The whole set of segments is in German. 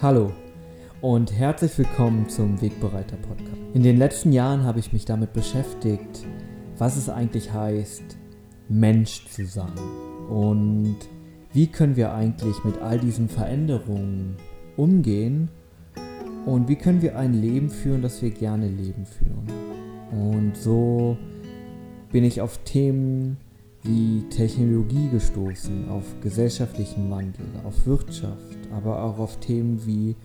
Hallo und herzlich willkommen zum Wegbereiter Podcast. In den letzten Jahren habe ich mich damit beschäftigt, was es eigentlich heißt, Mensch zu sein und wie können wir eigentlich mit all diesen Veränderungen umgehen und wie können wir ein Leben führen, das wir gerne leben führen. Und so bin ich auf Themen wie Technologie gestoßen, auf gesellschaftlichen Wandel, auf Wirtschaft, aber auch auf Themen wie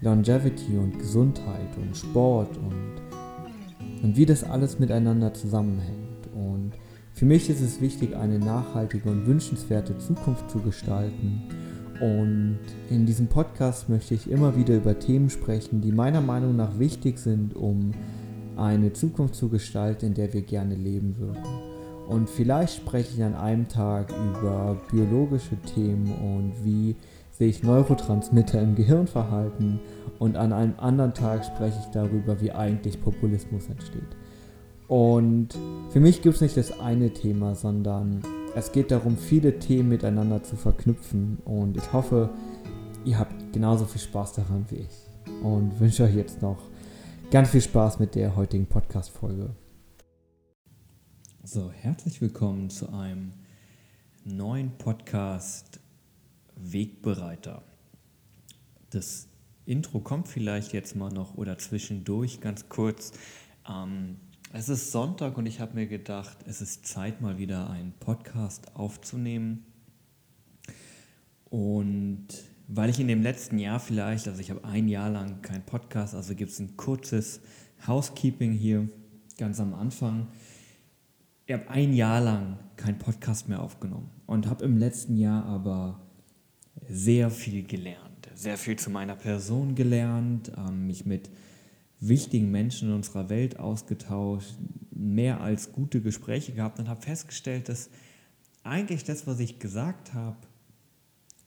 Longevity und Gesundheit und Sport und, und wie das alles miteinander zusammenhängt. Und für mich ist es wichtig, eine nachhaltige und wünschenswerte Zukunft zu gestalten. Und in diesem Podcast möchte ich immer wieder über Themen sprechen, die meiner Meinung nach wichtig sind, um eine Zukunft zu gestalten, in der wir gerne leben würden. Und vielleicht spreche ich an einem Tag über biologische Themen und wie sich Neurotransmitter im Gehirn verhalten und an einem anderen Tag spreche ich darüber, wie eigentlich Populismus entsteht. Und für mich gibt es nicht das eine Thema, sondern es geht darum, viele Themen miteinander zu verknüpfen und ich hoffe, ihr habt genauso viel Spaß daran wie ich und wünsche euch jetzt noch ganz viel Spaß mit der heutigen Podcast-Folge. So, herzlich willkommen zu einem neuen Podcast Wegbereiter. Das Intro kommt vielleicht jetzt mal noch oder zwischendurch ganz kurz. Ähm, es ist Sonntag und ich habe mir gedacht, es ist Zeit mal wieder einen Podcast aufzunehmen. Und weil ich in dem letzten Jahr vielleicht, also ich habe ein Jahr lang keinen Podcast, also gibt es ein kurzes Housekeeping hier ganz am Anfang ich habe ein Jahr lang keinen Podcast mehr aufgenommen und habe im letzten Jahr aber sehr viel gelernt, sehr viel zu meiner Person gelernt, ähm, mich mit wichtigen Menschen in unserer Welt ausgetauscht, mehr als gute Gespräche gehabt und habe festgestellt, dass eigentlich das, was ich gesagt habe,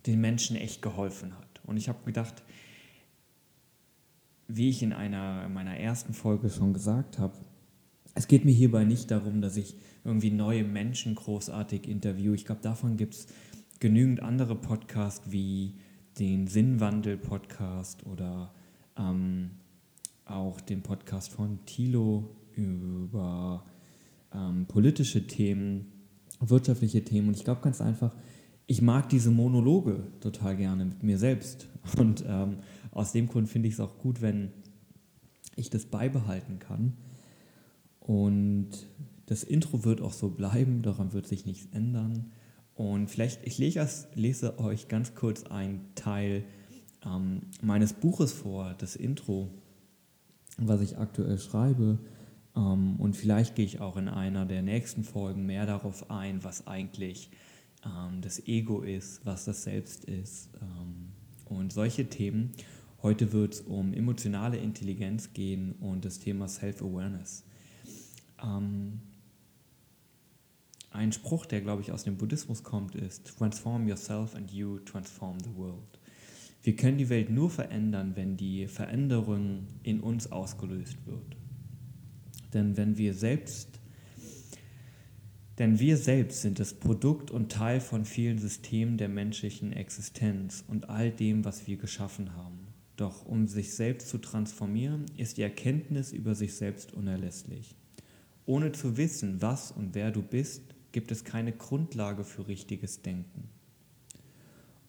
den Menschen echt geholfen hat. Und ich habe gedacht, wie ich in einer meiner ersten Folge schon gesagt habe, es geht mir hierbei nicht darum, dass ich irgendwie neue Menschen großartig interviewe. Ich glaube, davon gibt es genügend andere Podcasts wie den Sinnwandel-Podcast oder ähm, auch den Podcast von Thilo über ähm, politische Themen, wirtschaftliche Themen. Und ich glaube ganz einfach, ich mag diese Monologe total gerne mit mir selbst. Und ähm, aus dem Grund finde ich es auch gut, wenn ich das beibehalten kann. Und das Intro wird auch so bleiben, daran wird sich nichts ändern. Und vielleicht, ich lese, lese euch ganz kurz einen Teil ähm, meines Buches vor, das Intro, was ich aktuell schreibe. Ähm, und vielleicht gehe ich auch in einer der nächsten Folgen mehr darauf ein, was eigentlich ähm, das Ego ist, was das Selbst ist ähm, und solche Themen. Heute wird es um emotionale Intelligenz gehen und das Thema Self-Awareness. Ähm, ein Spruch, der, glaube ich, aus dem Buddhismus kommt, ist, Transform yourself and you transform the world. Wir können die Welt nur verändern, wenn die Veränderung in uns ausgelöst wird. Denn wenn wir selbst, denn wir selbst sind das Produkt und Teil von vielen Systemen der menschlichen Existenz und all dem, was wir geschaffen haben. Doch um sich selbst zu transformieren, ist die Erkenntnis über sich selbst unerlässlich. Ohne zu wissen, was und wer du bist, gibt es keine Grundlage für richtiges Denken.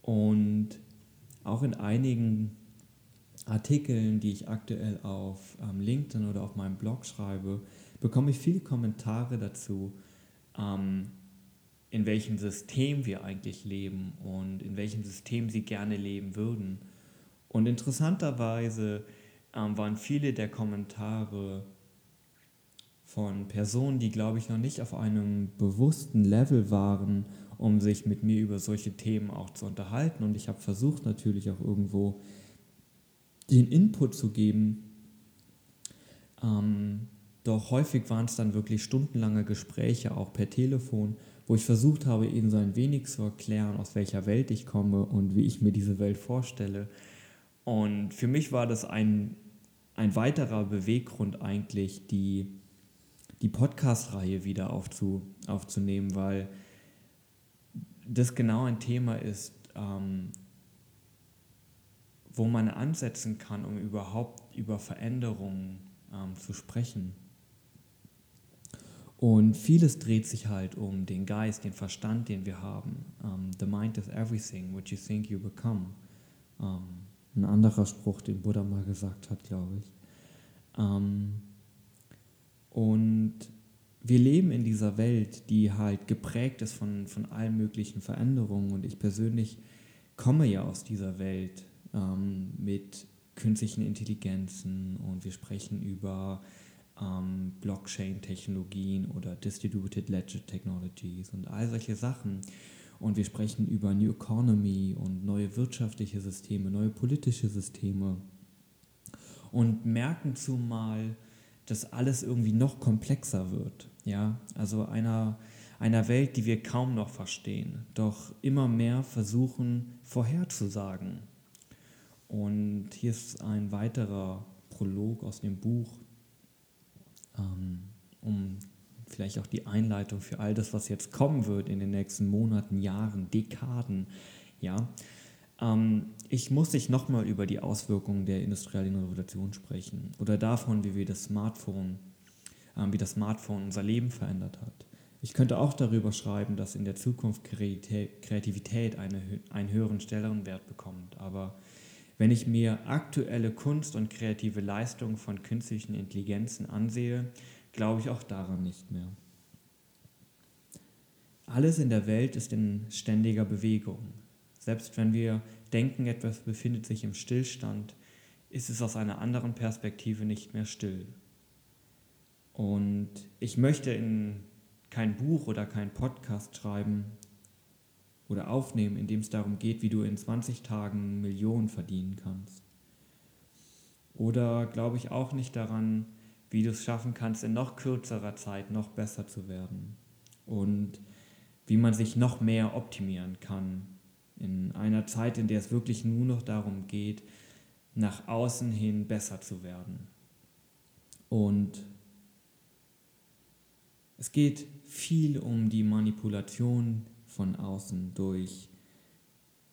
Und auch in einigen Artikeln, die ich aktuell auf ähm, LinkedIn oder auf meinem Blog schreibe, bekomme ich viele Kommentare dazu, ähm, in welchem System wir eigentlich leben und in welchem System sie gerne leben würden. Und interessanterweise ähm, waren viele der Kommentare von Personen, die, glaube ich, noch nicht auf einem bewussten Level waren, um sich mit mir über solche Themen auch zu unterhalten. Und ich habe versucht natürlich auch irgendwo den Input zu geben. Ähm, doch häufig waren es dann wirklich stundenlange Gespräche, auch per Telefon, wo ich versucht habe, ihnen so ein wenig zu erklären, aus welcher Welt ich komme und wie ich mir diese Welt vorstelle. Und für mich war das ein, ein weiterer Beweggrund eigentlich, die die Podcast-Reihe wieder aufzu, aufzunehmen, weil das genau ein Thema ist, ähm, wo man ansetzen kann, um überhaupt über Veränderungen ähm, zu sprechen. Und vieles dreht sich halt um den Geist, den Verstand, den wir haben. Um, ähm, the mind is everything, what you think you become. Um, ähm, ein anderer Spruch, den Buddha mal gesagt hat, glaube ich. Um, ähm, und wir leben in dieser Welt, die halt geprägt ist von, von allen möglichen Veränderungen. Und ich persönlich komme ja aus dieser Welt mit künstlichen Intelligenzen und wir sprechen über ähm, Blockchain-Technologien oder Distributed Ledger Technologies und all solche Sachen. Und wir sprechen über New Economy und neue wirtschaftliche Systeme, neue politische Systeme und merken zumal, dass alles irgendwie noch komplexer wird. Ja, also einer, einer Welt, die wir kaum noch verstehen, doch immer mehr versuchen vorherzusagen. Und hier ist ein weiterer Prolog aus dem Buch ähm, um vielleicht auch die Einleitung für all das, was jetzt kommen wird in den nächsten Monaten, Jahren, Dekaden. Ja, ähm, ich muss nicht nochmal über die Auswirkungen der industriellen Revolution sprechen oder davon, wie wir das Smartphone, ähm, wie das Smartphone unser Leben verändert hat. Ich könnte auch darüber schreiben, dass in der Zukunft Kreativität eine, einen höheren Stellenwert bekommt. Aber wenn ich mir aktuelle Kunst und kreative Leistungen von künstlichen Intelligenzen ansehe, glaube ich auch daran nicht mehr. Alles in der Welt ist in ständiger Bewegung. Selbst wenn wir denken, etwas befindet sich im Stillstand, ist es aus einer anderen Perspektive nicht mehr still. Und ich möchte in kein Buch oder kein Podcast schreiben, oder aufnehmen, in dem es darum geht, wie du in 20 Tagen Millionen verdienen kannst. Oder glaube ich auch nicht daran, wie du es schaffen kannst, in noch kürzerer Zeit noch besser zu werden. Und wie man sich noch mehr optimieren kann. In einer Zeit, in der es wirklich nur noch darum geht, nach außen hin besser zu werden. Und es geht viel um die Manipulation von außen durch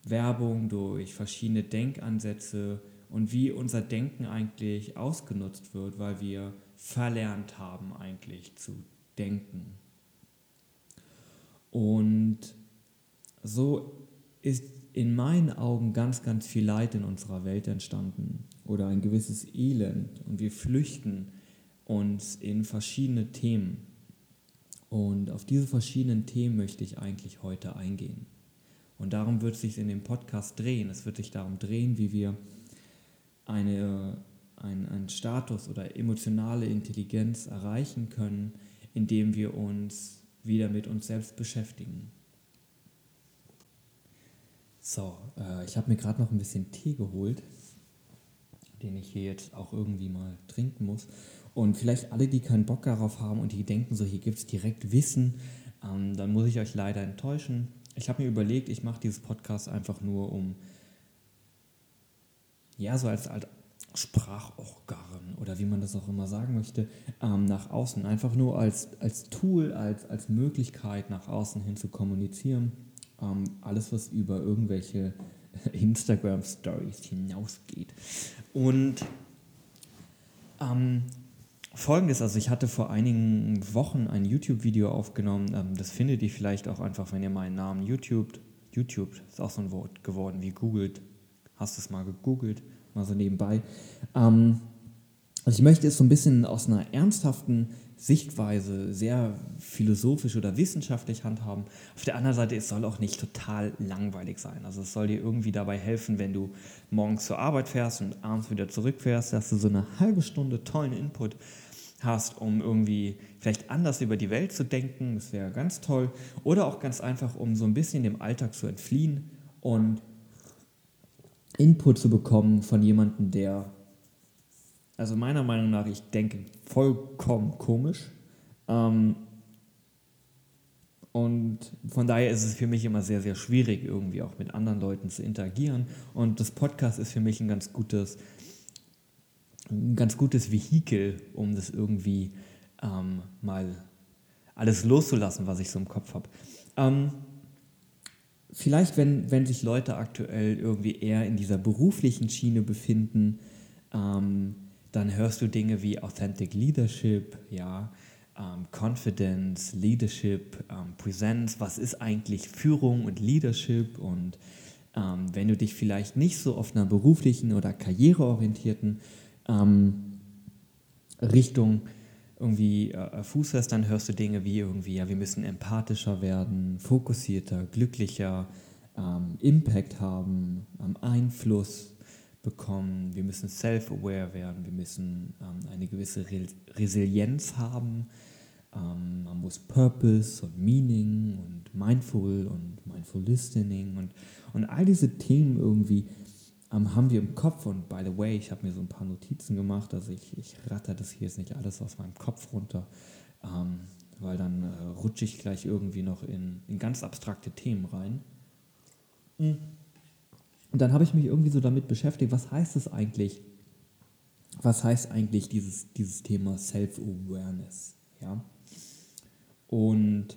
Werbung, durch verschiedene Denkansätze und wie unser Denken eigentlich ausgenutzt wird, weil wir verlernt haben eigentlich zu denken. Und so ist in meinen Augen ganz, ganz viel Leid in unserer Welt entstanden oder ein gewisses Elend und wir flüchten uns in verschiedene Themen. Und auf diese verschiedenen Themen möchte ich eigentlich heute eingehen. Und darum wird es sich in dem Podcast drehen. Es wird sich darum drehen, wie wir eine, ein, einen Status oder emotionale Intelligenz erreichen können, indem wir uns wieder mit uns selbst beschäftigen. So, äh, ich habe mir gerade noch ein bisschen Tee geholt, den ich hier jetzt auch irgendwie mal trinken muss. Und vielleicht alle, die keinen Bock darauf haben und die denken, so hier gibt es direkt Wissen, ähm, dann muss ich euch leider enttäuschen. Ich habe mir überlegt, ich mache dieses Podcast einfach nur um, ja, so als, als Sprachorgan oder wie man das auch immer sagen möchte, ähm, nach außen. Einfach nur als, als Tool, als, als Möglichkeit nach außen hin zu kommunizieren. Ähm, alles, was über irgendwelche Instagram-Stories hinausgeht. Und ähm, Folgendes, also ich hatte vor einigen Wochen ein YouTube-Video aufgenommen, ähm, das findet ihr vielleicht auch einfach, wenn ihr meinen Namen YouTube, YouTube ist auch so ein Wort geworden wie googelt, hast du es mal gegoogelt, mal so nebenbei. Ähm, also ich möchte es so ein bisschen aus einer ernsthaften Sichtweise sehr philosophisch oder wissenschaftlich handhaben. Auf der anderen Seite, es soll auch nicht total langweilig sein. Also es soll dir irgendwie dabei helfen, wenn du morgens zur Arbeit fährst und abends wieder zurückfährst, dass du so eine halbe Stunde tollen Input hast, um irgendwie vielleicht anders über die Welt zu denken. Das wäre ganz toll. Oder auch ganz einfach, um so ein bisschen dem Alltag zu entfliehen und Input zu bekommen von jemandem, der also meiner Meinung nach, ich denke, vollkommen komisch. Ähm, und von daher ist es für mich immer sehr, sehr schwierig, irgendwie auch mit anderen Leuten zu interagieren. Und das Podcast ist für mich ein ganz gutes, ein ganz gutes Vehikel, um das irgendwie ähm, mal alles loszulassen, was ich so im Kopf habe. Ähm, vielleicht, wenn, wenn sich Leute aktuell irgendwie eher in dieser beruflichen Schiene befinden, ähm, dann hörst du Dinge wie Authentic Leadership, ja, ähm, Confidence, Leadership, ähm, Presence, was ist eigentlich Führung und Leadership? Und ähm, wenn du dich vielleicht nicht so auf einer beruflichen oder karriereorientierten ähm, Richtung irgendwie äh, Fuß hast, dann hörst du Dinge wie irgendwie, ja, wir müssen empathischer werden, fokussierter, glücklicher, ähm, Impact haben, ähm, Einfluss bekommen, wir müssen self-aware werden, wir müssen ähm, eine gewisse Re Resilienz haben, ähm, man muss Purpose und Meaning und Mindful und Mindful Listening und, und all diese Themen irgendwie ähm, haben wir im Kopf. Und by the way, ich habe mir so ein paar Notizen gemacht, also ich, ich ratter das hier jetzt nicht alles aus meinem Kopf runter, ähm, weil dann äh, rutsche ich gleich irgendwie noch in, in ganz abstrakte Themen rein. Und dann habe ich mich irgendwie so damit beschäftigt, was heißt es eigentlich? Was heißt eigentlich dieses, dieses Thema Self-Awareness? Ja? Und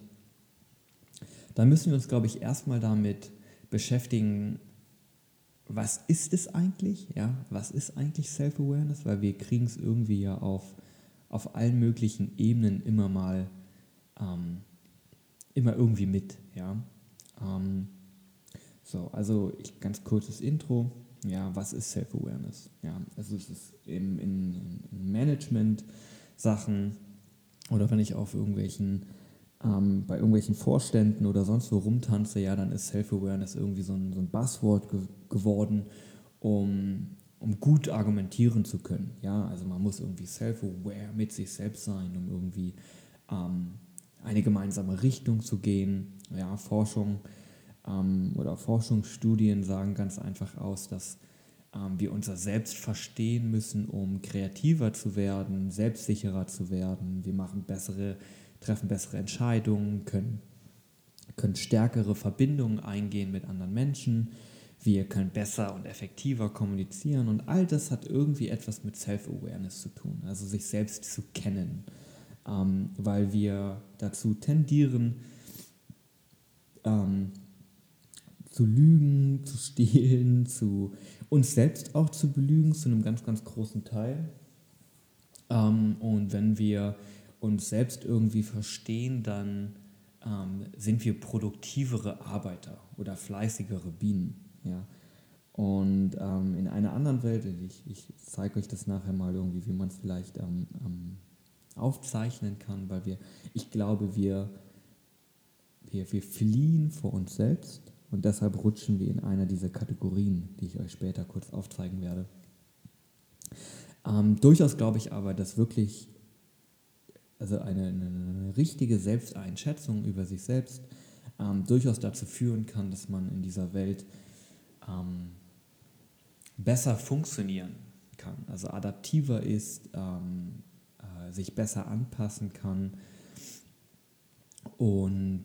da müssen wir uns, glaube ich, erstmal damit beschäftigen, was ist es eigentlich? Ja, was ist eigentlich Self-Awareness? Weil wir kriegen es irgendwie ja auf, auf allen möglichen Ebenen immer mal, ähm, immer irgendwie mit. Ja, ähm, so, also ich, ganz kurzes Intro. Ja, was ist Self-Awareness? Ja, also es ist im, in, in Management-Sachen oder wenn ich auf irgendwelchen ähm, bei irgendwelchen Vorständen oder sonst wo rumtanze, ja, dann ist Self-Awareness irgendwie so ein, so ein Buzzword ge geworden, um, um gut argumentieren zu können. Ja, also man muss irgendwie self-aware mit sich selbst sein, um irgendwie ähm, eine gemeinsame Richtung zu gehen. Ja, Forschung ähm, oder Forschungsstudien sagen ganz einfach aus, dass ähm, wir unser Selbst verstehen müssen, um kreativer zu werden, selbstsicherer zu werden. Wir machen bessere treffen bessere Entscheidungen, können, können stärkere Verbindungen eingehen mit anderen Menschen, wir können besser und effektiver kommunizieren. Und all das hat irgendwie etwas mit Self-Awareness zu tun, also sich selbst zu kennen, ähm, weil wir dazu tendieren, ähm, zu lügen, zu stehlen, zu uns selbst auch zu belügen, zu einem ganz, ganz großen Teil. Ähm, und wenn wir uns selbst irgendwie verstehen, dann ähm, sind wir produktivere Arbeiter oder fleißigere Bienen. Ja? Und ähm, in einer anderen Welt, ich, ich zeige euch das nachher mal irgendwie, wie man es vielleicht aufzeichnen kann, weil wir, ich glaube, wir, wir, wir fliehen vor uns selbst und deshalb rutschen wir in einer dieser Kategorien, die ich euch später kurz aufzeigen werde. Ähm, durchaus glaube ich aber, dass wirklich also eine, eine, eine richtige Selbsteinschätzung über sich selbst ähm, durchaus dazu führen kann, dass man in dieser Welt ähm, besser funktionieren kann, also adaptiver ist, ähm, äh, sich besser anpassen kann und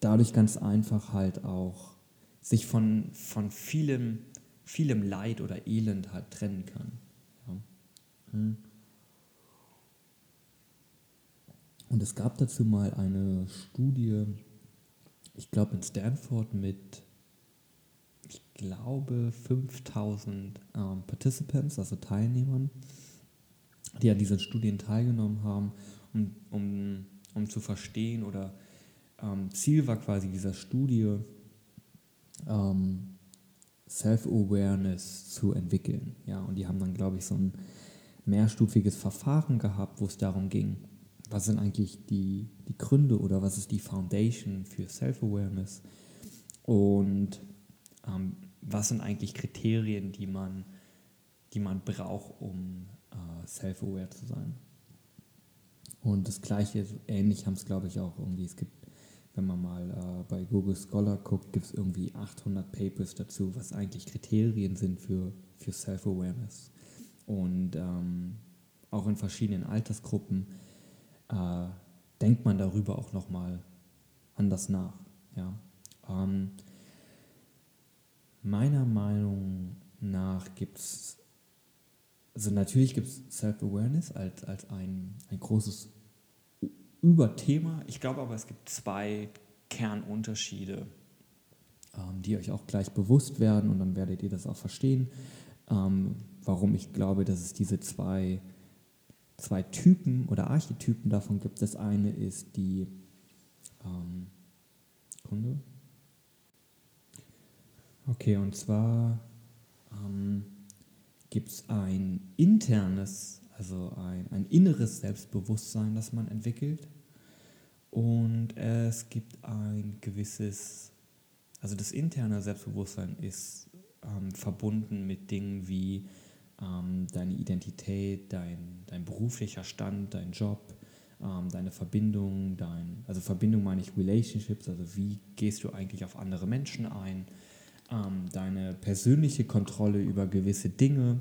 dadurch ganz einfach halt auch sich von, von vielem, vielem Leid oder Elend halt trennen kann. Ja. Hm. Und es gab dazu mal eine Studie, ich glaube in Stanford mit, ich glaube, 5000 ähm, Participants, also Teilnehmern, die an diesen Studien teilgenommen haben, um, um, um zu verstehen oder ähm, Ziel war quasi dieser Studie, ähm, Self-Awareness zu entwickeln. Ja, und die haben dann, glaube ich, so ein mehrstufiges Verfahren gehabt, wo es darum ging, was sind eigentlich die, die Gründe oder was ist die Foundation für Self-Awareness und ähm, was sind eigentlich Kriterien, die man, die man braucht, um äh, self-aware zu sein. Und das gleiche, ähnlich haben es glaube ich auch irgendwie, es gibt, wenn man mal äh, bei Google Scholar guckt, gibt es irgendwie 800 Papers dazu, was eigentlich Kriterien sind für, für Self-Awareness. Und ähm, auch in verschiedenen Altersgruppen äh, denkt man darüber auch nochmal anders nach. Ja? Ähm, meiner Meinung nach gibt es, also natürlich gibt es Self-Awareness als, als ein, ein großes Überthema. Ich glaube aber, es gibt zwei Kernunterschiede ähm, die euch auch gleich bewusst werden und dann werdet ihr das auch verstehen, ähm, warum ich glaube, dass es diese zwei, zwei Typen oder Archetypen davon gibt. Das eine ist die ähm, Kunde. Okay, und zwar ähm, gibt es ein internes, also ein, ein inneres Selbstbewusstsein, das man entwickelt. Und es gibt ein gewisses, also das interne Selbstbewusstsein ist ähm, verbunden mit Dingen wie ähm, deine Identität, dein, dein beruflicher Stand, dein Job, ähm, deine Verbindung, dein, also Verbindung meine ich Relationships, also wie gehst du eigentlich auf andere Menschen ein, ähm, deine persönliche Kontrolle über gewisse Dinge.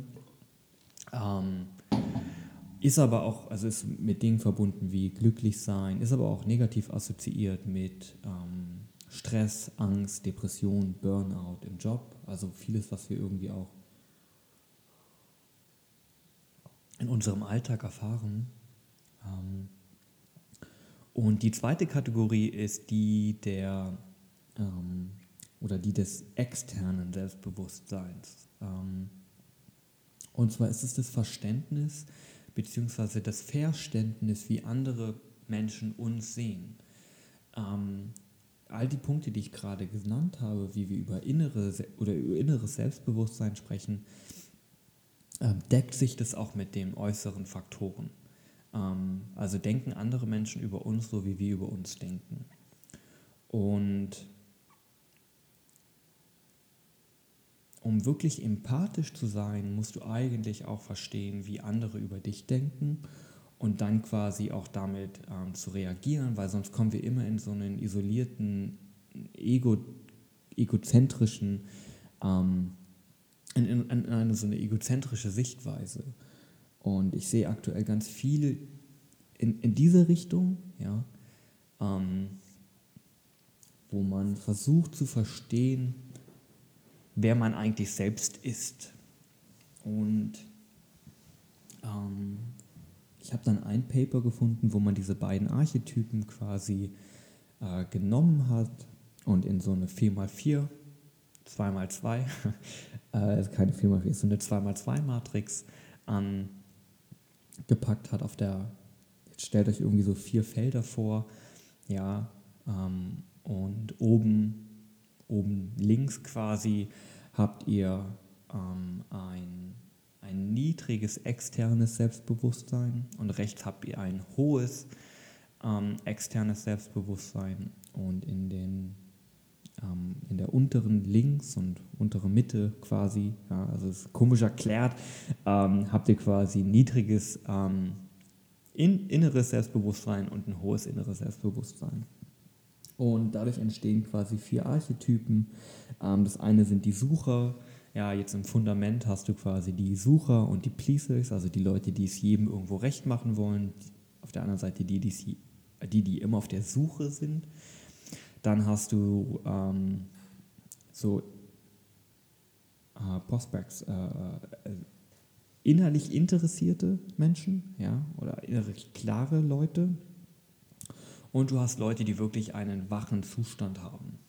Ähm, ist aber auch, also ist mit Dingen verbunden wie glücklich sein, ist aber auch negativ assoziiert mit ähm, Stress, Angst, Depression, Burnout im Job. Also vieles, was wir irgendwie auch in unserem Alltag erfahren. Ähm, und die zweite Kategorie ist die der ähm, oder die des externen Selbstbewusstseins. Ähm, und zwar ist es das Verständnis bzw. das Verständnis, wie andere Menschen uns sehen. Ähm, all die Punkte, die ich gerade genannt habe, wie wir über innere oder über inneres Selbstbewusstsein sprechen, äh, deckt sich das auch mit den äußeren Faktoren. Ähm, also denken andere Menschen über uns so, wie wir über uns denken. Und um wirklich empathisch zu sein, musst du eigentlich auch verstehen, wie andere über dich denken und dann quasi auch damit ähm, zu reagieren, weil sonst kommen wir immer in so einen isolierten, ego, egozentrischen, ähm, in, in, in, eine so eine egozentrische Sichtweise. Und ich sehe aktuell ganz viel in, in diese Richtung, ja, ähm, wo man versucht zu verstehen, wer man eigentlich selbst ist. Und ähm, ich habe dann ein Paper gefunden, wo man diese beiden Archetypen quasi äh, genommen hat und in so eine 4x4, 2x2, äh, keine 4x4, ist so eine 2x2-Matrix ähm, gepackt hat auf der, jetzt stellt euch irgendwie so vier Felder vor, ja, ähm, und oben oben links quasi habt ihr ähm, ein, ein niedriges externes Selbstbewusstsein und rechts habt ihr ein hohes ähm, externes Selbstbewusstsein und in den ähm, in der unteren links und untere Mitte quasi, ja, also ist komisch erklärt, ähm, habt ihr quasi niedriges ähm, in, inneres Selbstbewusstsein und ein hohes inneres Selbstbewusstsein. Und dadurch entstehen quasi vier Archetypen. Ähm, das eine sind die Sucher. Ja, jetzt im Fundament hast du quasi die Sucher und die Pleasers, also die Leute, die es jedem irgendwo recht machen wollen. Auf der anderen Seite die, die, die, die immer auf der Suche sind. Dann hast du ähm, so äh, Prospects, äh, äh, innerlich interessierte Menschen, ja, oder innerlich klare Leute, und du hast Leute, die wirklich einen wachen Zustand haben.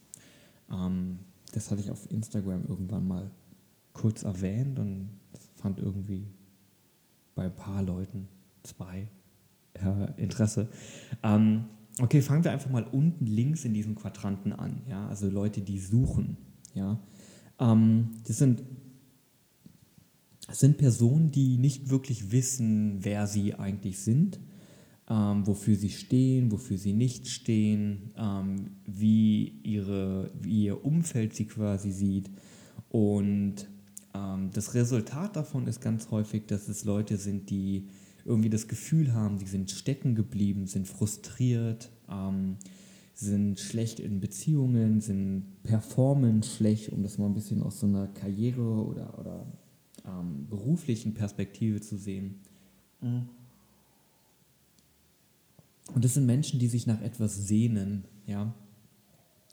Ähm, das hatte ich auf Instagram irgendwann mal kurz erwähnt und fand irgendwie bei ein paar Leuten zwei äh, Interesse. Ähm, okay, fangen wir einfach mal unten links in diesem Quadranten an. Ja? Also Leute, die suchen. Ja? Ähm, das sind das sind Personen, die nicht wirklich wissen, wer sie eigentlich sind ähm, wofür sie stehen, wofür sie nicht stehen, ähm, wie, ihre, wie ihr Umfeld sie quasi sieht. Und ähm, das Resultat davon ist ganz häufig, dass es Leute sind, die irgendwie das Gefühl haben, sie sind stecken geblieben, sind frustriert, ähm, sind schlecht in Beziehungen, sind performen schlecht, um das mal ein bisschen aus so einer Karriere oder, oder ähm, beruflichen Perspektive zu sehen. Mhm. Und das sind Menschen, die sich nach etwas sehnen, ja.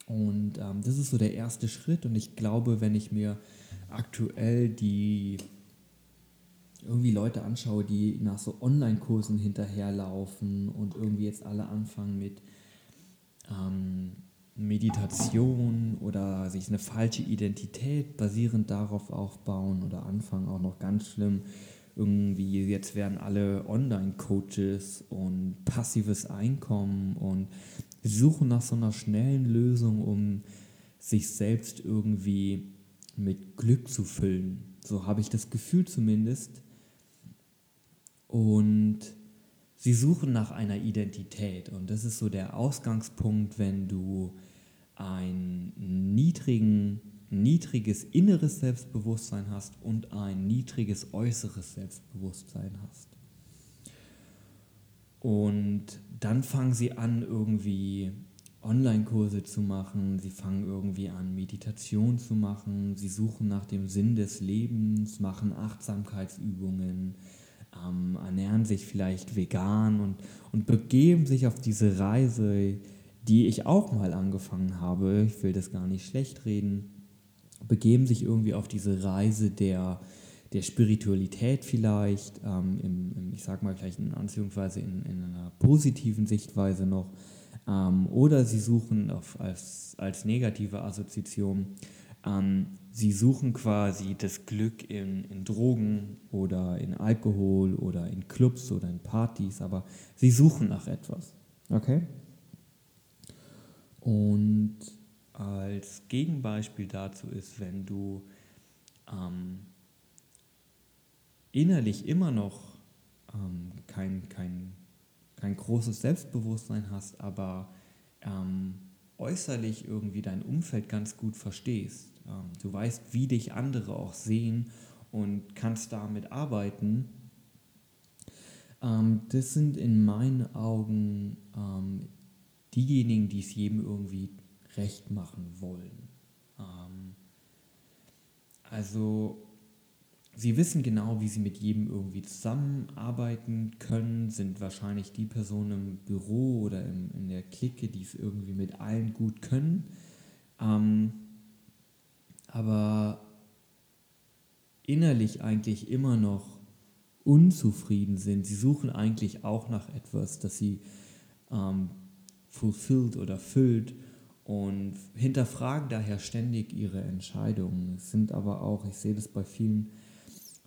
Und ähm, das ist so der erste Schritt. Und ich glaube, wenn ich mir aktuell die irgendwie Leute anschaue, die nach so Online-Kursen hinterherlaufen und irgendwie jetzt alle anfangen mit ähm, Meditation oder sich sich eine falsche Identität basierend darauf aufbauen oder anfangen, auch noch ganz schlimm, irgendwie, jetzt werden alle Online-Coaches und passives Einkommen und suchen nach so einer schnellen Lösung, um sich selbst irgendwie mit Glück zu füllen. So habe ich das Gefühl zumindest. Und sie suchen nach einer Identität. Und das ist so der Ausgangspunkt, wenn du ein niedrigen, niedriges inneres Selbstbewusstsein hast und ein niedriges äußeres Selbstbewusstsein hast. Und dann fangen sie an, irgendwie Online-Kurse zu machen, sie fangen irgendwie an, Meditation zu machen, sie suchen nach dem Sinn des Lebens, machen Achtsamkeitsübungen, ähm, ernähren sich vielleicht vegan und, und begeben sich auf diese Reise, die ich auch mal angefangen habe, ich will das gar nicht schlecht reden, begeben sich irgendwie auf diese Reise der, der Spiritualität vielleicht, ähm, im, im, ich sag mal vielleicht in Anführungsweise in, in einer positiven Sichtweise noch, ähm, oder sie suchen auf, als, als negative Assoziation, ähm, sie suchen quasi das Glück in, in Drogen oder in Alkohol oder in Clubs oder in Partys, aber sie suchen nach etwas. Okay? Und als Gegenbeispiel dazu ist, wenn du ähm, innerlich immer noch ähm, kein, kein, kein großes Selbstbewusstsein hast, aber ähm, äußerlich irgendwie dein Umfeld ganz gut verstehst. Ähm, du weißt, wie dich andere auch sehen und kannst damit arbeiten. Ähm, das sind in meinen Augen ähm, diejenigen, die es jedem irgendwie recht machen wollen. Ähm, also sie wissen genau, wie sie mit jedem irgendwie zusammenarbeiten können, sind wahrscheinlich die Personen im Büro oder im, in der Clique, die es irgendwie mit allen gut können. Ähm, aber innerlich eigentlich immer noch unzufrieden sind. Sie suchen eigentlich auch nach etwas, das sie ähm, fulfilled oder füllt und hinterfragen daher ständig ihre Entscheidungen. Es sind aber auch, ich sehe das bei vielen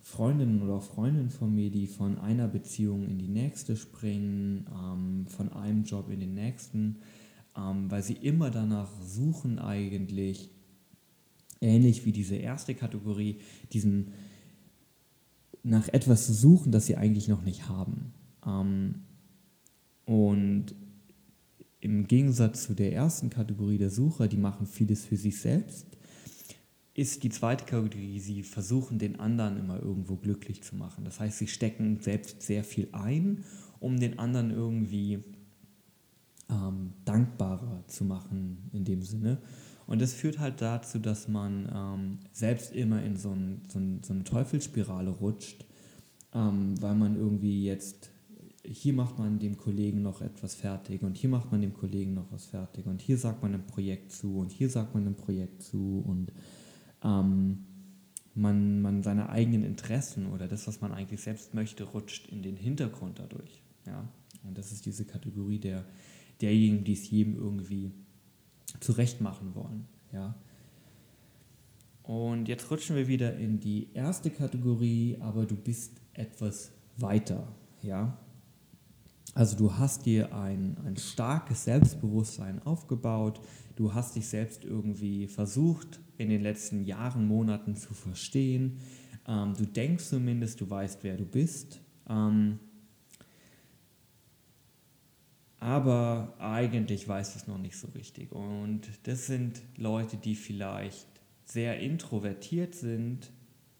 Freundinnen oder Freundinnen von mir, die von einer Beziehung in die nächste springen, ähm, von einem Job in den nächsten, ähm, weil sie immer danach suchen eigentlich, ähnlich wie diese erste Kategorie, diesen nach etwas zu suchen, das sie eigentlich noch nicht haben. Ähm, und im Gegensatz zu der ersten Kategorie der Sucher, die machen vieles für sich selbst, ist die zweite Kategorie, sie versuchen den anderen immer irgendwo glücklich zu machen. Das heißt, sie stecken selbst sehr viel ein, um den anderen irgendwie ähm, dankbarer zu machen in dem Sinne. Und das führt halt dazu, dass man ähm, selbst immer in so, ein, so, ein, so eine Teufelsspirale rutscht, ähm, weil man irgendwie jetzt hier macht man dem Kollegen noch etwas fertig und hier macht man dem Kollegen noch was fertig und hier sagt man ein Projekt zu und hier sagt man ein Projekt zu und ähm, man, man seine eigenen Interessen oder das, was man eigentlich selbst möchte, rutscht in den Hintergrund dadurch. Ja? Und das ist diese Kategorie der, derjenigen, die es jedem irgendwie zurecht machen wollen. Ja? Und jetzt rutschen wir wieder in die erste Kategorie, aber du bist etwas weiter. Ja? Also du hast dir ein, ein starkes Selbstbewusstsein aufgebaut, du hast dich selbst irgendwie versucht in den letzten Jahren, Monaten zu verstehen, ähm, du denkst zumindest, du weißt, wer du bist, ähm, aber eigentlich weißt du es noch nicht so richtig. Und das sind Leute, die vielleicht sehr introvertiert sind,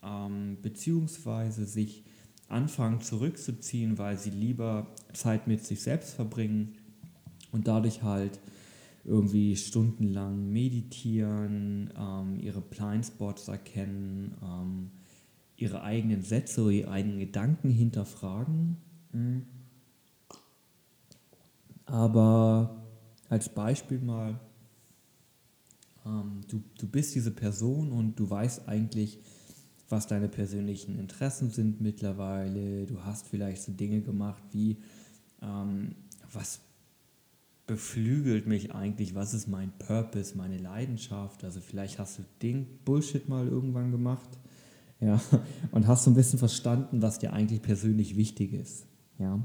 ähm, beziehungsweise sich anfangen zurückzuziehen, weil sie lieber Zeit mit sich selbst verbringen und dadurch halt irgendwie stundenlang meditieren, ähm, ihre Blindspots erkennen, ähm, ihre eigenen Sätze oder ihre eigenen Gedanken hinterfragen. Mhm. Aber als Beispiel mal, ähm, du, du bist diese Person und du weißt eigentlich, was deine persönlichen Interessen sind mittlerweile. Du hast vielleicht so Dinge gemacht wie, ähm, was, beflügelt mich eigentlich, was ist mein Purpose, meine Leidenschaft. Also vielleicht hast du den Bullshit mal irgendwann gemacht, ja, und hast so ein bisschen verstanden, was dir eigentlich persönlich wichtig ist, ja.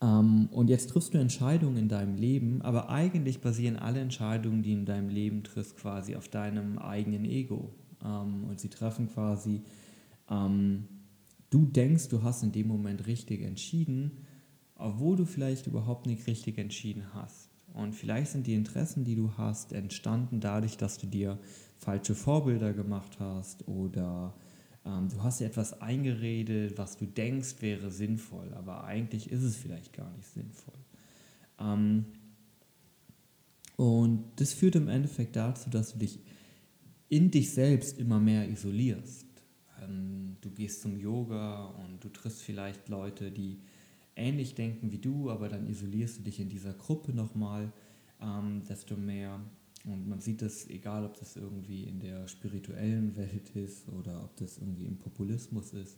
Ähm, und jetzt triffst du Entscheidungen in deinem Leben, aber eigentlich basieren alle Entscheidungen, die in deinem Leben triffst, quasi auf deinem eigenen Ego. Ähm, und sie treffen quasi, ähm, du denkst, du hast in dem Moment richtig entschieden, obwohl du vielleicht überhaupt nicht richtig entschieden hast. Und vielleicht sind die Interessen, die du hast, entstanden dadurch, dass du dir falsche Vorbilder gemacht hast oder ähm, du hast dir etwas eingeredet, was du denkst wäre sinnvoll, aber eigentlich ist es vielleicht gar nicht sinnvoll. Ähm, und das führt im Endeffekt dazu, dass du dich in dich selbst immer mehr isolierst. Ähm, du gehst zum Yoga und du triffst vielleicht Leute, die ähnlich denken wie du, aber dann isolierst du dich in dieser Gruppe nochmal, ähm, desto mehr. Und man sieht das, egal ob das irgendwie in der spirituellen Welt ist oder ob das irgendwie im Populismus ist.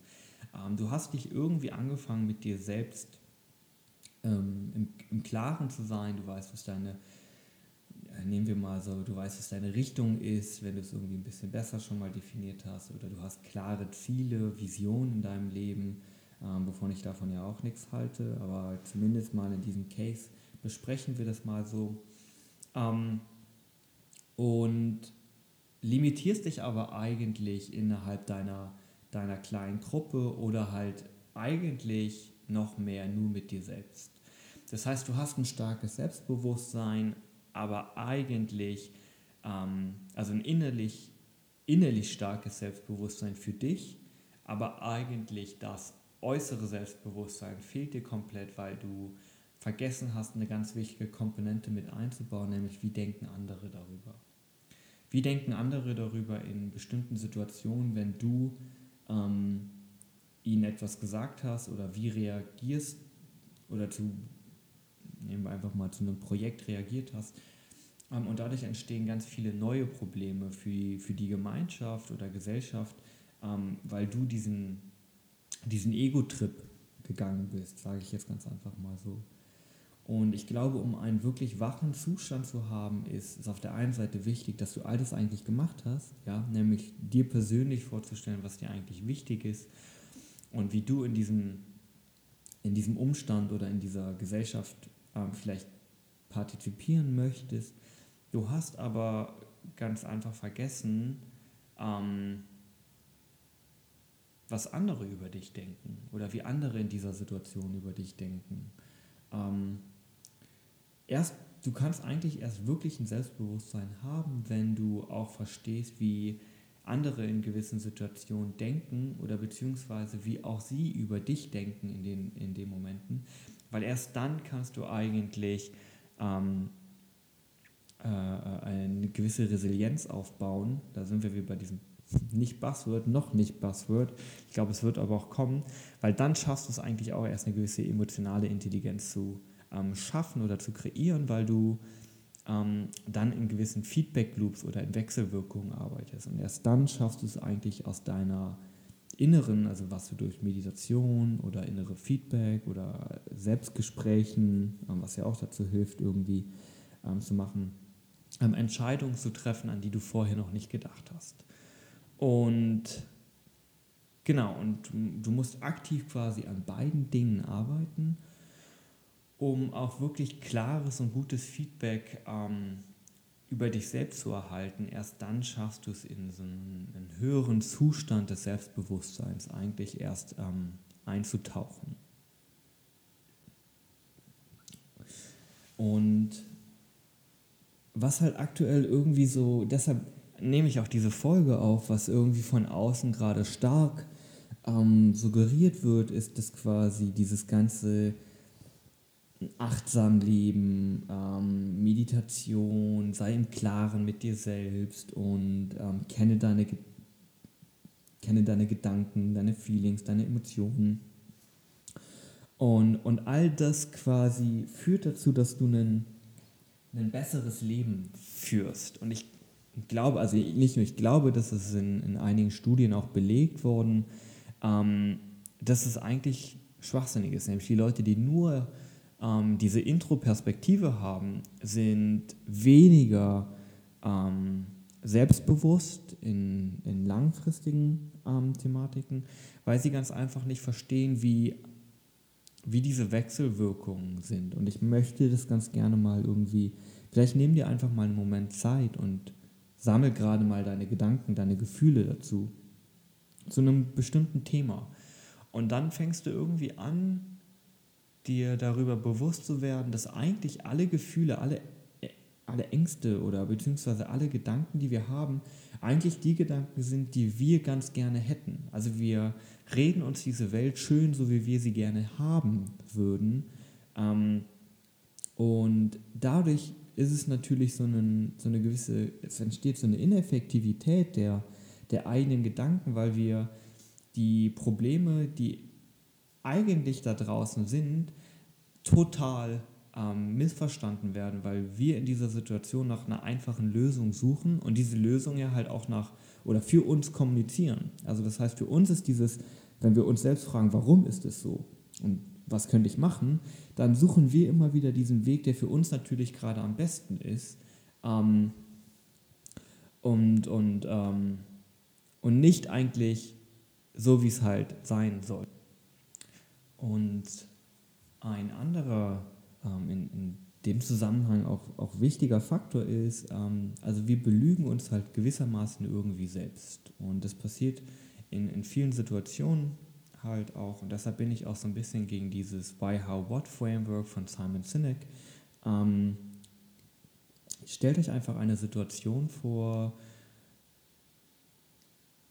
Ähm, du hast dich irgendwie angefangen mit dir selbst im, Klaren zu sein. Du weißt, was deine, nehmen wir mal so, du weißt, was deine Richtung ist, wenn du es irgendwie ein bisschen besser schon mal definiert hast. Oder du hast klare Ziele, Visionen in deinem Leben ähm, wovon ich davon ja auch nichts halte, aber zumindest mal in diesem Case besprechen wir das mal so. Ähm, und limitierst dich aber eigentlich innerhalb deiner, deiner kleinen Gruppe oder halt eigentlich noch mehr nur mit dir selbst. Das heißt, du hast ein starkes Selbstbewusstsein, aber eigentlich, ähm, also ein innerlich, innerlich starkes Selbstbewusstsein für dich, aber eigentlich das äußere Selbstbewusstsein fehlt dir komplett, weil du vergessen hast, eine ganz wichtige Komponente mit einzubauen, nämlich wie denken andere darüber. Wie denken andere darüber in bestimmten Situationen, wenn du ähm, ihnen etwas gesagt hast oder wie reagierst oder zu, wir einfach mal zu einem Projekt reagiert hast. Ähm, und dadurch entstehen ganz viele neue Probleme für, für die Gemeinschaft oder Gesellschaft, ähm, weil du diesen diesen Ego-Trip gegangen bist, sage ich jetzt ganz einfach mal so. Und ich glaube, um einen wirklich wachen Zustand zu haben, ist es auf der einen Seite wichtig, dass du all das eigentlich gemacht hast, ja, nämlich dir persönlich vorzustellen, was dir eigentlich wichtig ist und wie du in diesem, in diesem Umstand oder in dieser Gesellschaft ähm, vielleicht partizipieren möchtest. Du hast aber ganz einfach vergessen, ähm, was andere über dich denken oder wie andere in dieser Situation über dich denken. Ähm, erst, du kannst eigentlich erst wirklich ein Selbstbewusstsein haben, wenn du auch verstehst, wie andere in gewissen Situationen denken oder beziehungsweise wie auch sie über dich denken in den, in den Momenten, weil erst dann kannst du eigentlich ähm, äh, eine gewisse Resilienz aufbauen. Da sind wir wie bei diesem nicht Buzzword, noch nicht Buzzword. Ich glaube, es wird aber auch kommen, weil dann schaffst du es eigentlich auch erst eine gewisse emotionale Intelligenz zu ähm, schaffen oder zu kreieren, weil du ähm, dann in gewissen Feedback-Loops oder in Wechselwirkungen arbeitest. Und erst dann schaffst du es eigentlich aus deiner inneren, also was du durch Meditation oder innere Feedback oder Selbstgesprächen, ähm, was ja auch dazu hilft, irgendwie ähm, zu machen, ähm, Entscheidungen zu treffen, an die du vorher noch nicht gedacht hast. Und genau, und du musst aktiv quasi an beiden Dingen arbeiten, um auch wirklich klares und gutes Feedback ähm, über dich selbst zu erhalten. Erst dann schaffst du es in so einen, einen höheren Zustand des Selbstbewusstseins eigentlich erst ähm, einzutauchen. Und was halt aktuell irgendwie so, deshalb nehme ich auch diese Folge auf, was irgendwie von außen gerade stark ähm, suggeriert wird, ist, dass quasi dieses ganze achtsam Leben, ähm, Meditation, sei im Klaren mit dir selbst und ähm, kenne, deine, kenne deine Gedanken, deine Feelings, deine Emotionen. Und, und all das quasi führt dazu, dass du ein, ein besseres Leben führst. Und ich glaube, also nicht nur ich glaube, dass es in, in einigen Studien auch belegt worden, ähm, dass es eigentlich schwachsinnig ist. Nämlich die Leute, die nur ähm, diese Intro-Perspektive haben, sind weniger ähm, selbstbewusst in, in langfristigen ähm, Thematiken, weil sie ganz einfach nicht verstehen, wie, wie diese Wechselwirkungen sind. Und ich möchte das ganz gerne mal irgendwie, vielleicht nehmen dir einfach mal einen Moment Zeit und sammel gerade mal deine Gedanken, deine Gefühle dazu, zu einem bestimmten Thema. Und dann fängst du irgendwie an, dir darüber bewusst zu werden, dass eigentlich alle Gefühle, alle, alle Ängste oder beziehungsweise alle Gedanken, die wir haben, eigentlich die Gedanken sind, die wir ganz gerne hätten. Also wir reden uns diese Welt schön, so wie wir sie gerne haben würden. Ähm, und dadurch ist es natürlich so, einen, so eine gewisse, es entsteht so eine Ineffektivität der, der eigenen Gedanken, weil wir die Probleme, die eigentlich da draußen sind, total ähm, missverstanden werden, weil wir in dieser Situation nach einer einfachen Lösung suchen und diese Lösung ja halt auch nach oder für uns kommunizieren. Also das heißt, für uns ist dieses, wenn wir uns selbst fragen, warum ist es so und was könnte ich machen, dann suchen wir immer wieder diesen Weg, der für uns natürlich gerade am besten ist. Ähm, und, und, ähm, und nicht eigentlich so, wie es halt sein soll. Und ein anderer ähm, in, in, dem Zusammenhang auch, auch wichtiger Faktor ist, ähm, also wir belügen uns halt gewissermaßen irgendwie selbst. Und das passiert in, in vielen Situationen halt auch. Und deshalb bin ich auch so ein bisschen gegen dieses Why, How, What Framework von Simon Sinek. Ähm, stellt euch einfach eine Situation vor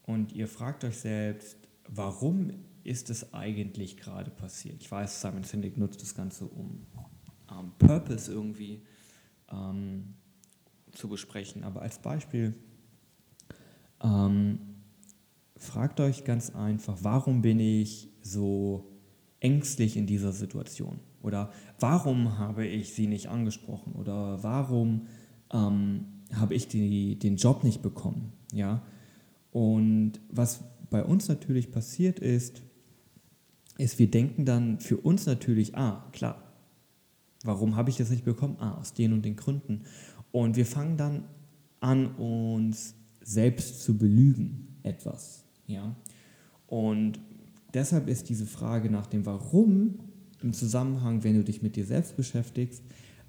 und ihr fragt euch selbst, warum ist es eigentlich gerade passiert? Ich weiß, Simon Sinek nutzt das Ganze, um ähm, Purpose irgendwie ähm, zu besprechen. Aber als Beispiel, ähm, fragt euch ganz einfach, warum bin ich so ängstlich in dieser Situation? Oder warum habe ich sie nicht angesprochen? Oder warum ähm, habe ich die, den Job nicht bekommen? Ja? Und was bei uns natürlich passiert ist, ist, wir denken dann für uns natürlich, ah, klar, warum habe ich das nicht bekommen? Ah, aus den und den Gründen. Und wir fangen dann an, uns selbst zu belügen, etwas. Ja? Und deshalb ist diese Frage nach dem Warum im Zusammenhang, wenn du dich mit dir selbst beschäftigst,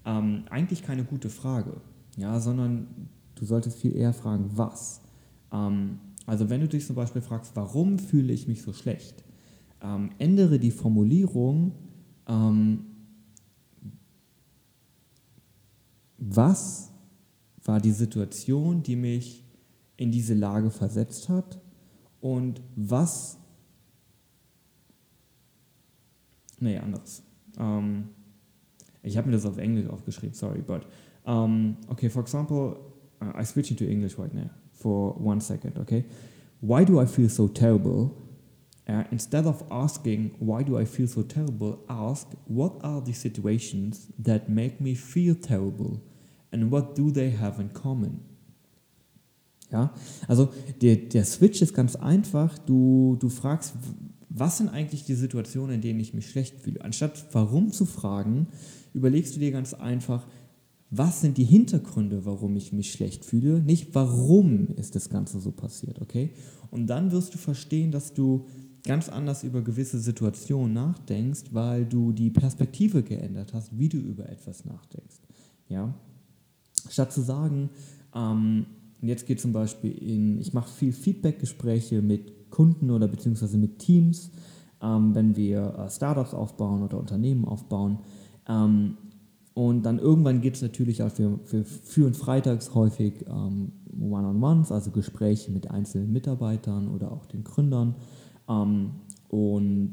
ähm, eigentlich keine gute Frage, ja, sondern du solltest viel eher fragen, was. Ähm, also wenn du dich zum Beispiel fragst, warum fühle ich mich so schlecht, ähm, ändere die Formulierung, ähm, was war die Situation, die mich in diese Lage versetzt hat und was. Nee, anderes. Um, ich habe mir das auf Englisch aufgeschrieben, sorry, but. Um, okay, for example, uh, I switch into English right now for one second, okay? Why do I feel so terrible? Uh, instead of asking, why do I feel so terrible, ask, what are the situations that make me feel terrible? And what do they have in common? Ja? Also der, der Switch ist ganz einfach. Du, du fragst, was sind eigentlich die Situationen, in denen ich mich schlecht fühle? Anstatt warum zu fragen, überlegst du dir ganz einfach, was sind die Hintergründe, warum ich mich schlecht fühle? Nicht warum ist das Ganze so passiert, okay? Und dann wirst du verstehen, dass du ganz anders über gewisse Situationen nachdenkst, weil du die Perspektive geändert hast, wie du über etwas nachdenkst. Ja? Statt zu sagen, ähm, jetzt geht zum Beispiel in, ich mache viel Feedback-Gespräche mit Kunden oder beziehungsweise mit Teams, ähm, wenn wir äh, Startups aufbauen oder Unternehmen aufbauen. Ähm, und dann irgendwann geht es natürlich auch, wir, wir führen freitags häufig ähm, One-on-Ones, also Gespräche mit einzelnen Mitarbeitern oder auch den Gründern. Ähm, und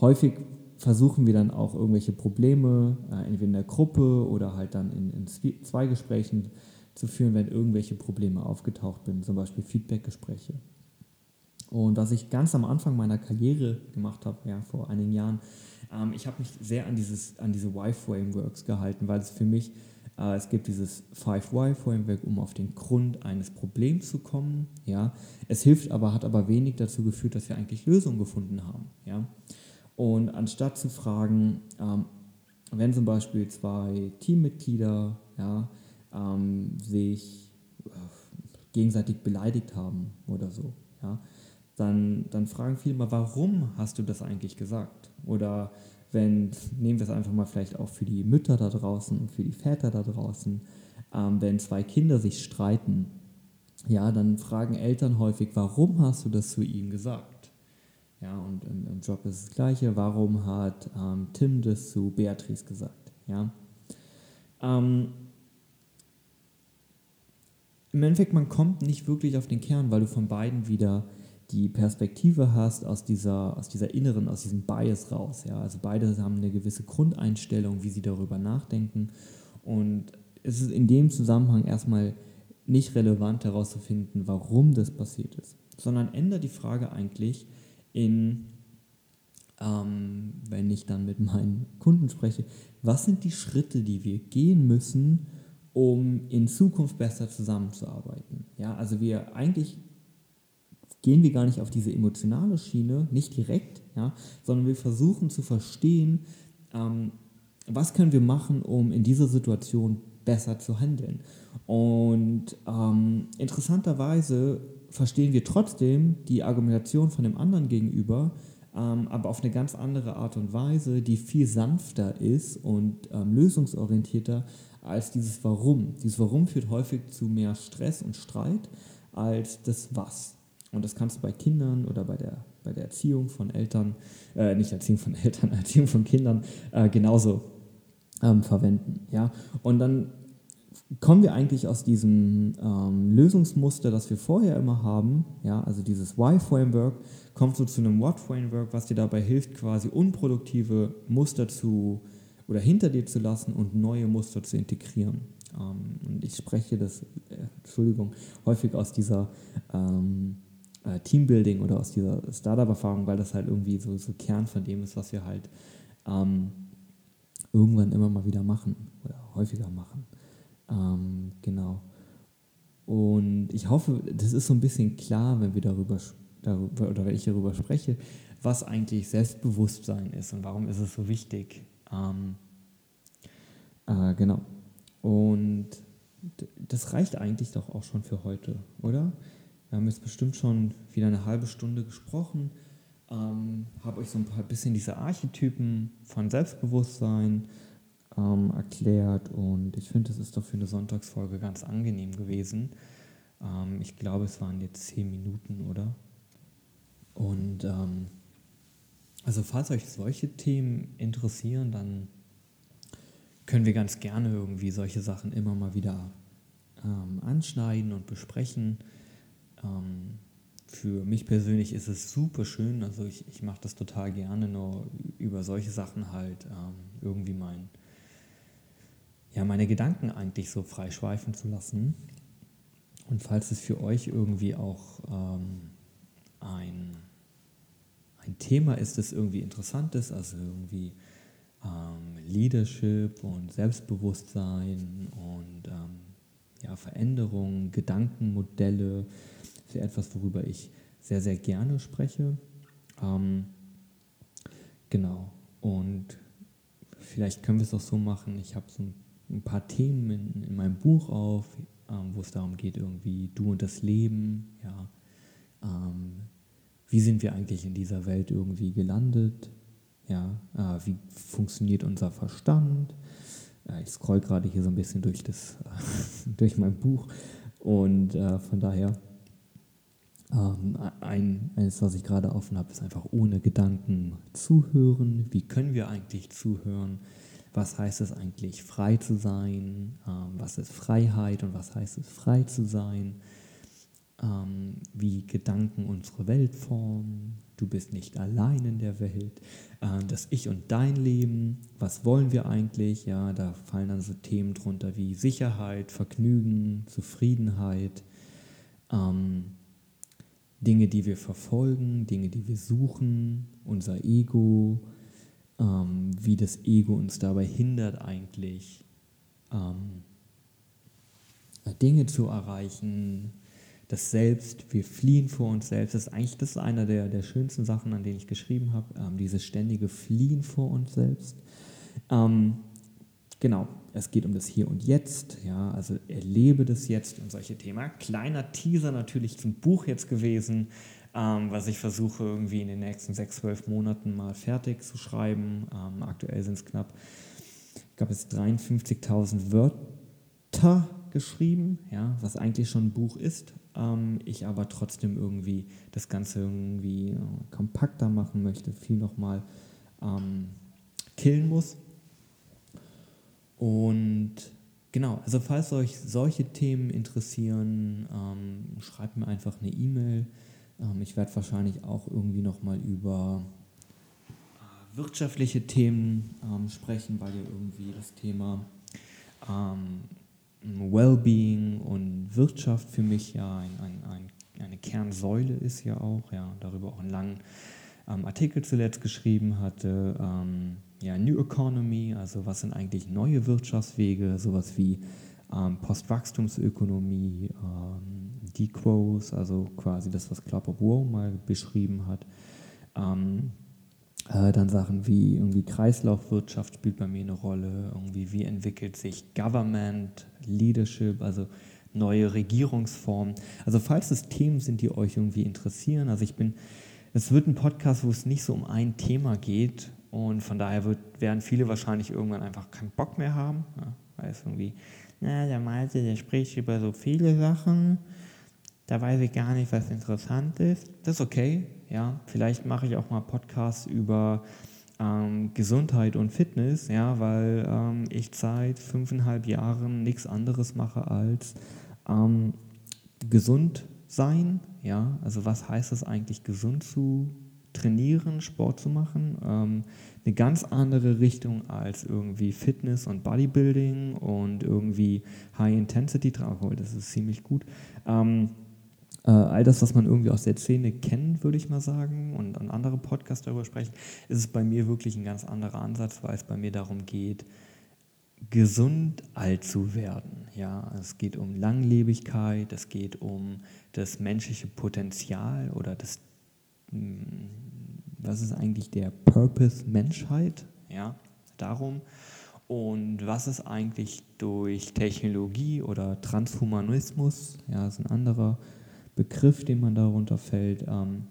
häufig versuchen wir dann auch irgendwelche Probleme, äh, entweder in der Gruppe oder halt dann in, in zwei Gesprächen zu führen, wenn irgendwelche Probleme aufgetaucht sind, zum Beispiel Feedbackgespräche. Und was ich ganz am Anfang meiner Karriere gemacht habe, ja, vor einigen Jahren, ähm, ich habe mich sehr an, dieses, an diese Y-Frameworks gehalten, weil es für mich, äh, es gibt dieses 5Y-Framework, um auf den Grund eines Problems zu kommen. Ja. Es hilft aber, hat aber wenig dazu geführt, dass wir eigentlich Lösungen gefunden haben. Ja. Und anstatt zu fragen, ähm, wenn zum Beispiel zwei Teammitglieder ja, ähm, sich äh, gegenseitig beleidigt haben oder so, ja, dann, dann fragen viele mal, warum hast du das eigentlich gesagt? Oder wenn, nehmen wir es einfach mal vielleicht auch für die Mütter da draußen und für die Väter da draußen, ähm, wenn zwei Kinder sich streiten, ja, dann fragen Eltern häufig, warum hast du das zu ihm gesagt? Ja, und im, im Job ist das Gleiche, warum hat ähm, Tim das zu Beatrice gesagt? Ja. Ähm, Im Endeffekt, man kommt nicht wirklich auf den Kern, weil du von beiden wieder die Perspektive hast aus dieser, aus dieser inneren, aus diesem Bias raus. Ja? Also beide haben eine gewisse Grundeinstellung, wie sie darüber nachdenken. Und es ist in dem Zusammenhang erstmal nicht relevant herauszufinden, warum das passiert ist, sondern ändert die Frage eigentlich in, ähm, wenn ich dann mit meinen Kunden spreche, was sind die Schritte, die wir gehen müssen, um in Zukunft besser zusammenzuarbeiten. Ja, also wir eigentlich gehen wir gar nicht auf diese emotionale Schiene, nicht direkt, ja, sondern wir versuchen zu verstehen, ähm, was können wir machen, um in dieser Situation besser zu handeln. Und ähm, interessanterweise verstehen wir trotzdem die Argumentation von dem anderen gegenüber, ähm, aber auf eine ganz andere Art und Weise, die viel sanfter ist und ähm, lösungsorientierter als dieses Warum. Dieses Warum führt häufig zu mehr Stress und Streit als das Was. Und das kannst du bei Kindern oder bei der, bei der Erziehung von Eltern, äh, nicht Erziehung von Eltern, Erziehung von Kindern äh, genauso ähm, verwenden. Ja? Und dann kommen wir eigentlich aus diesem ähm, Lösungsmuster, das wir vorher immer haben, ja, also dieses Why-Framework, kommt so zu einem What-Framework, was dir dabei hilft, quasi unproduktive Muster zu oder hinter dir zu lassen und neue Muster zu integrieren. Ähm, und ich spreche das, äh, Entschuldigung, häufig aus dieser ähm, äh, Teambuilding oder aus dieser Startup-Erfahrung, weil das halt irgendwie so, so Kern von dem ist, was wir halt ähm, irgendwann immer mal wieder machen oder häufiger machen. Ähm, genau. Und ich hoffe, das ist so ein bisschen klar, wenn wir darüber, darüber oder wenn ich darüber spreche, was eigentlich Selbstbewusstsein ist und warum ist es so wichtig. Ähm, äh, genau. Und das reicht eigentlich doch auch schon für heute, oder? Wir haben jetzt bestimmt schon wieder eine halbe Stunde gesprochen, ähm, habe euch so ein paar bisschen diese Archetypen von Selbstbewusstsein ähm, erklärt und ich finde, das ist doch für eine Sonntagsfolge ganz angenehm gewesen. Ähm, ich glaube, es waren jetzt zehn Minuten, oder? Und ähm, also falls euch solche Themen interessieren, dann können wir ganz gerne irgendwie solche Sachen immer mal wieder ähm, anschneiden und besprechen. Ähm, für mich persönlich ist es super schön, also ich, ich mache das total gerne, nur über solche Sachen halt ähm, irgendwie mein, ja, meine Gedanken eigentlich so freischweifen zu lassen. Und falls es für euch irgendwie auch ähm, ein, ein Thema ist, das irgendwie interessant ist, also irgendwie ähm, Leadership und Selbstbewusstsein und ähm, ja, Veränderungen, Gedankenmodelle, ist etwas, worüber ich sehr, sehr gerne spreche. Ähm, genau. Und vielleicht können wir es auch so machen. Ich habe so ein ein paar Themen in, in meinem Buch auf, ähm, wo es darum geht, irgendwie du und das Leben, ja, ähm, wie sind wir eigentlich in dieser Welt irgendwie gelandet, ja, äh, wie funktioniert unser Verstand. Äh, ich scroll gerade hier so ein bisschen durch, das, durch mein Buch und äh, von daher ähm, ein, eines, was ich gerade offen habe, ist einfach ohne Gedanken zuhören. Wie können wir eigentlich zuhören? was heißt es eigentlich, frei zu sein, ähm, was ist Freiheit und was heißt es, frei zu sein, ähm, wie Gedanken unsere Welt formen, du bist nicht allein in der Welt, äh, das Ich und dein Leben, was wollen wir eigentlich, ja, da fallen dann so Themen drunter wie Sicherheit, Vergnügen, Zufriedenheit, ähm, Dinge, die wir verfolgen, Dinge, die wir suchen, unser Ego, ähm, wie das Ego uns dabei hindert eigentlich, ähm, Dinge zu erreichen, das Selbst, wir fliehen vor uns selbst. Das ist eigentlich das ist einer der, der schönsten Sachen, an denen ich geschrieben habe, ähm, dieses ständige Fliehen vor uns selbst. Ähm, genau, es geht um das Hier und Jetzt, ja, also erlebe das Jetzt und solche Themen. Kleiner Teaser natürlich zum Buch jetzt gewesen, ähm, was ich versuche irgendwie in den nächsten sechs, zwölf Monaten mal fertig zu schreiben. Ähm, aktuell sind es knapp, glaube, es 53.000 Wörter geschrieben, ja, was eigentlich schon ein Buch ist. Ähm, ich aber trotzdem irgendwie das Ganze irgendwie äh, kompakter machen möchte, viel nochmal ähm, killen muss. Und genau, also falls euch solche Themen interessieren, ähm, schreibt mir einfach eine E-Mail. Ähm, ich werde wahrscheinlich auch irgendwie nochmal über äh, wirtschaftliche Themen ähm, sprechen, weil ja irgendwie das Thema ähm, Wellbeing und Wirtschaft für mich ja ein, ein, ein, eine Kernsäule ist ja auch, ja, darüber auch einen langen ähm, Artikel zuletzt geschrieben hatte. Ähm, ja, New Economy, also was sind eigentlich neue Wirtschaftswege, sowas wie ähm, Postwachstumsökonomie, ähm, Degrowth, also quasi das, was Club of Woe mal beschrieben hat. Ähm, äh, dann Sachen wie irgendwie Kreislaufwirtschaft spielt bei mir eine Rolle, irgendwie wie entwickelt sich Government, Leadership, also neue Regierungsformen. Also falls es Themen sind, die euch irgendwie interessieren, also ich bin, es wird ein Podcast, wo es nicht so um ein Thema geht und von daher wird, werden viele wahrscheinlich irgendwann einfach keinen Bock mehr haben, ja, weil es irgendwie, na, der Malte, der spricht über so viele Sachen, da weiß ich gar nicht, was interessant ist. Das ist okay, ja, vielleicht mache ich auch mal Podcasts über ähm, Gesundheit und Fitness, ja, weil ähm, ich seit fünfeinhalb Jahren nichts anderes mache als ähm, gesund sein, ja, also was heißt es eigentlich, gesund zu trainieren, Sport zu machen, ähm, eine ganz andere Richtung als irgendwie Fitness und Bodybuilding und irgendwie High Intensity, das ist ziemlich gut. Ähm, äh, all das, was man irgendwie aus der Szene kennt, würde ich mal sagen, und, und andere Podcasts darüber sprechen, ist es bei mir wirklich ein ganz anderer Ansatz, weil es bei mir darum geht, gesund alt zu werden. Ja, es geht um Langlebigkeit, es geht um das menschliche Potenzial oder das, hm, was ist eigentlich der Purpose Menschheit? Ja, darum. Und was ist eigentlich durch Technologie oder Transhumanismus, ja, ist ein anderer Begriff, den man darunter fällt. Ähm,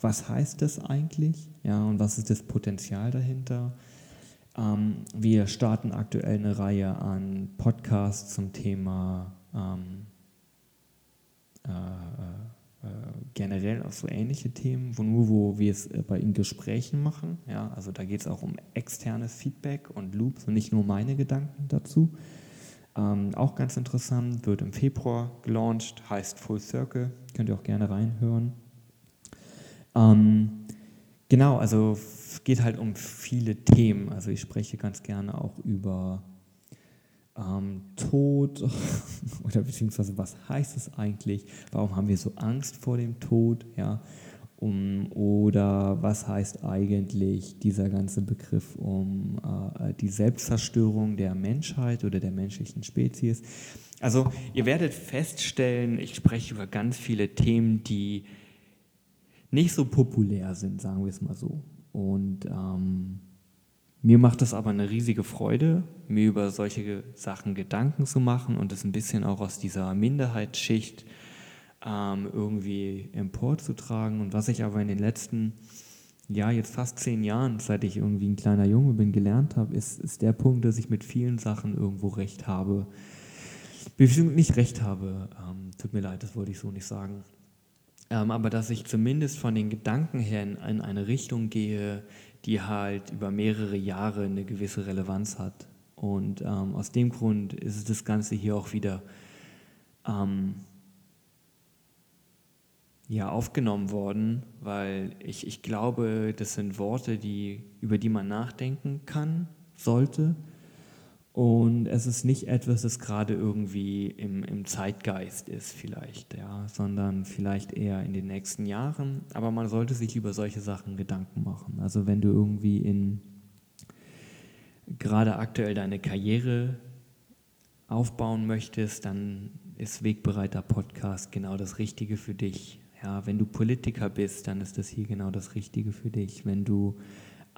was heißt das eigentlich? Ja, und was ist das Potenzial dahinter? Ähm, wir starten aktuell eine Reihe an Podcasts zum Thema ähm, äh, äh, generell auch so ähnliche Themen, wo nur wo wir es äh, bei in Gesprächen machen. Ja, also da geht es auch um externes Feedback und Loops und nicht nur meine Gedanken dazu. Ähm, auch ganz interessant, wird im Februar gelauncht, heißt Full Circle, könnt ihr auch gerne reinhören. Ähm, genau, also es geht halt um viele Themen. Also ich spreche ganz gerne auch über ähm, Tod oder beziehungsweise was heißt es eigentlich? Warum haben wir so Angst vor dem Tod? Ja, um, oder was heißt eigentlich dieser ganze Begriff um äh, die Selbstzerstörung der Menschheit oder der menschlichen Spezies? Also ihr werdet feststellen, ich spreche über ganz viele Themen, die nicht so populär sind, sagen wir es mal so. Und ähm, mir macht es aber eine riesige Freude, mir über solche Sachen Gedanken zu machen und es ein bisschen auch aus dieser Minderheitsschicht ähm, irgendwie emporzutragen. Und was ich aber in den letzten, ja, jetzt fast zehn Jahren, seit ich irgendwie ein kleiner Junge bin, gelernt habe, ist, ist der Punkt, dass ich mit vielen Sachen irgendwo recht habe. Bestimmt nicht recht habe. Ähm, tut mir leid, das wollte ich so nicht sagen. Ähm, aber dass ich zumindest von den Gedanken her in, in, eine Richtung gehe, die halt über mehrere Jahre eine gewisse Relevanz hat. Und ähm, aus dem Grund ist das Ganze hier auch wieder ähm, ja, aufgenommen worden, weil ich, ich glaube, das sind Worte, die, über die man nachdenken kann, sollte. Und es ist nicht etwas, das gerade irgendwie im, im Zeitgeist ist vielleicht, ja, sondern vielleicht eher in den nächsten Jahren. Aber man sollte sich über solche Sachen Gedanken machen. Also wenn du irgendwie in gerade aktuell deine Karriere aufbauen möchtest, dann ist Wegbereiter Podcast genau das Richtige für dich. Ja, wenn du Politiker bist, dann ist das hier genau das Richtige für dich. Wenn du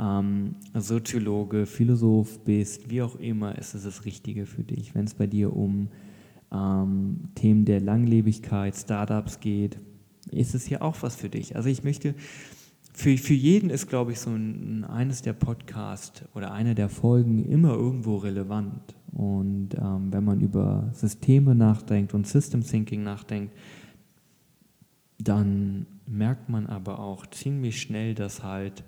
ähm, Soziologe, Philosoph bist, wie auch immer, ist es das Richtige für dich. Wenn es bei dir um ähm, Themen der Langlebigkeit, Startups geht, ist es hier auch was für dich. Also ich möchte, für, für jeden ist, glaube ich, so ein, eines der Podcasts oder eine der Folgen immer irgendwo relevant. Und ähm, wenn man über Systeme nachdenkt und System Thinking nachdenkt, dann merkt man aber auch ziemlich schnell, dass halt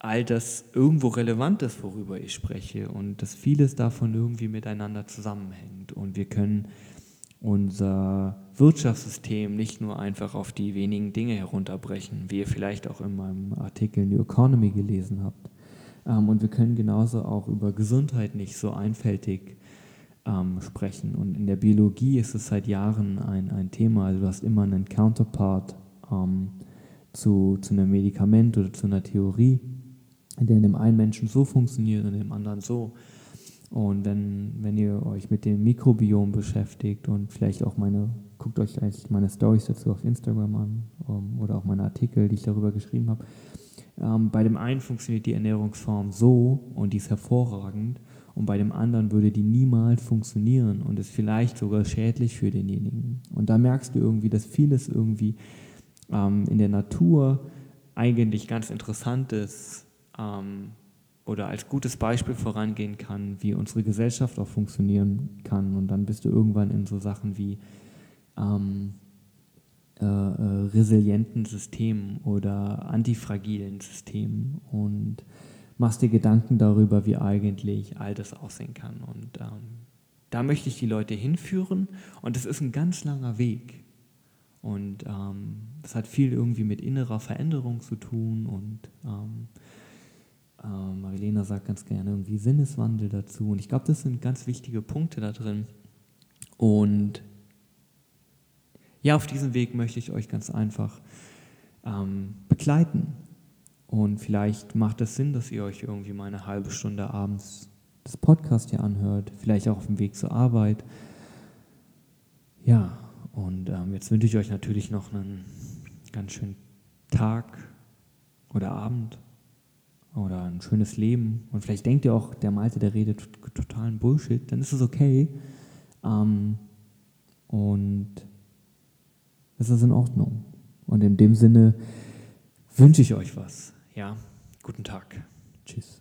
all das irgendwo relevant ist, worüber ich spreche und dass vieles davon irgendwie miteinander zusammenhängt. Und wir können unser Wirtschaftssystem nicht nur einfach auf die wenigen Dinge herunterbrechen, wie ihr vielleicht auch in meinem Artikel New Economy gelesen habt. Ähm, und wir können genauso auch über Gesundheit nicht so einfältig ähm, sprechen. Und in der Biologie ist es seit Jahren ein, ein Thema. Also du hast immer einen Counterpart ähm, zu, zu einem Medikament oder zu einer Theorie, der in dem einen Menschen so funktioniert und in dem anderen so. Und wenn, wenn ihr euch mit dem Mikrobiom beschäftigt und vielleicht auch meine, guckt euch eigentlich meine Stories dazu auf Instagram an um, oder auch meine Artikel, die ich darüber geschrieben habe. Ähm, bei dem einen funktioniert die Ernährungsform so und die ist hervorragend und bei dem anderen würde die niemals funktionieren und ist vielleicht sogar schädlich für denjenigen. Und da merkst du irgendwie, dass vieles irgendwie ähm, in der Natur eigentlich ganz interessant ist ähm, oder als gutes Beispiel vorangehen kann, wie unsere Gesellschaft auch funktionieren kann. Und dann bist du irgendwann in so Sachen wie ähm, äh, äh, resilienten Systemen oder antifragilen Systemen und machst dir Gedanken darüber, wie eigentlich all das aussehen kann. Und ähm, da möchte ich die Leute hinführen und es ist ein ganz langer Weg. Und ähm, das hat viel irgendwie mit innerer Veränderung zu tun und ähm, äh, Marilena sagt ganz gerne irgendwie Sinneswandel dazu. Und ich glaube, das sind ganz wichtige Punkte da drin. Und ja, auf diesem Weg möchte ich euch ganz einfach ähm, begleiten. Und vielleicht macht es Sinn, dass ihr euch irgendwie mal eine halbe Stunde abends das Podcast hier anhört, vielleicht auch auf dem Weg zur Arbeit. Ja, und ähm, jetzt wünsche ich euch natürlich noch einen ganz schönen Tag oder Abend oder ein schönes Leben. Und vielleicht denkt ihr auch, der Malte, der redet totalen Bullshit, dann ist es okay. Ähm, und es ist in Ordnung. Und in dem Sinne wünsche ich euch was. Ja, guten Tag. Tschüss.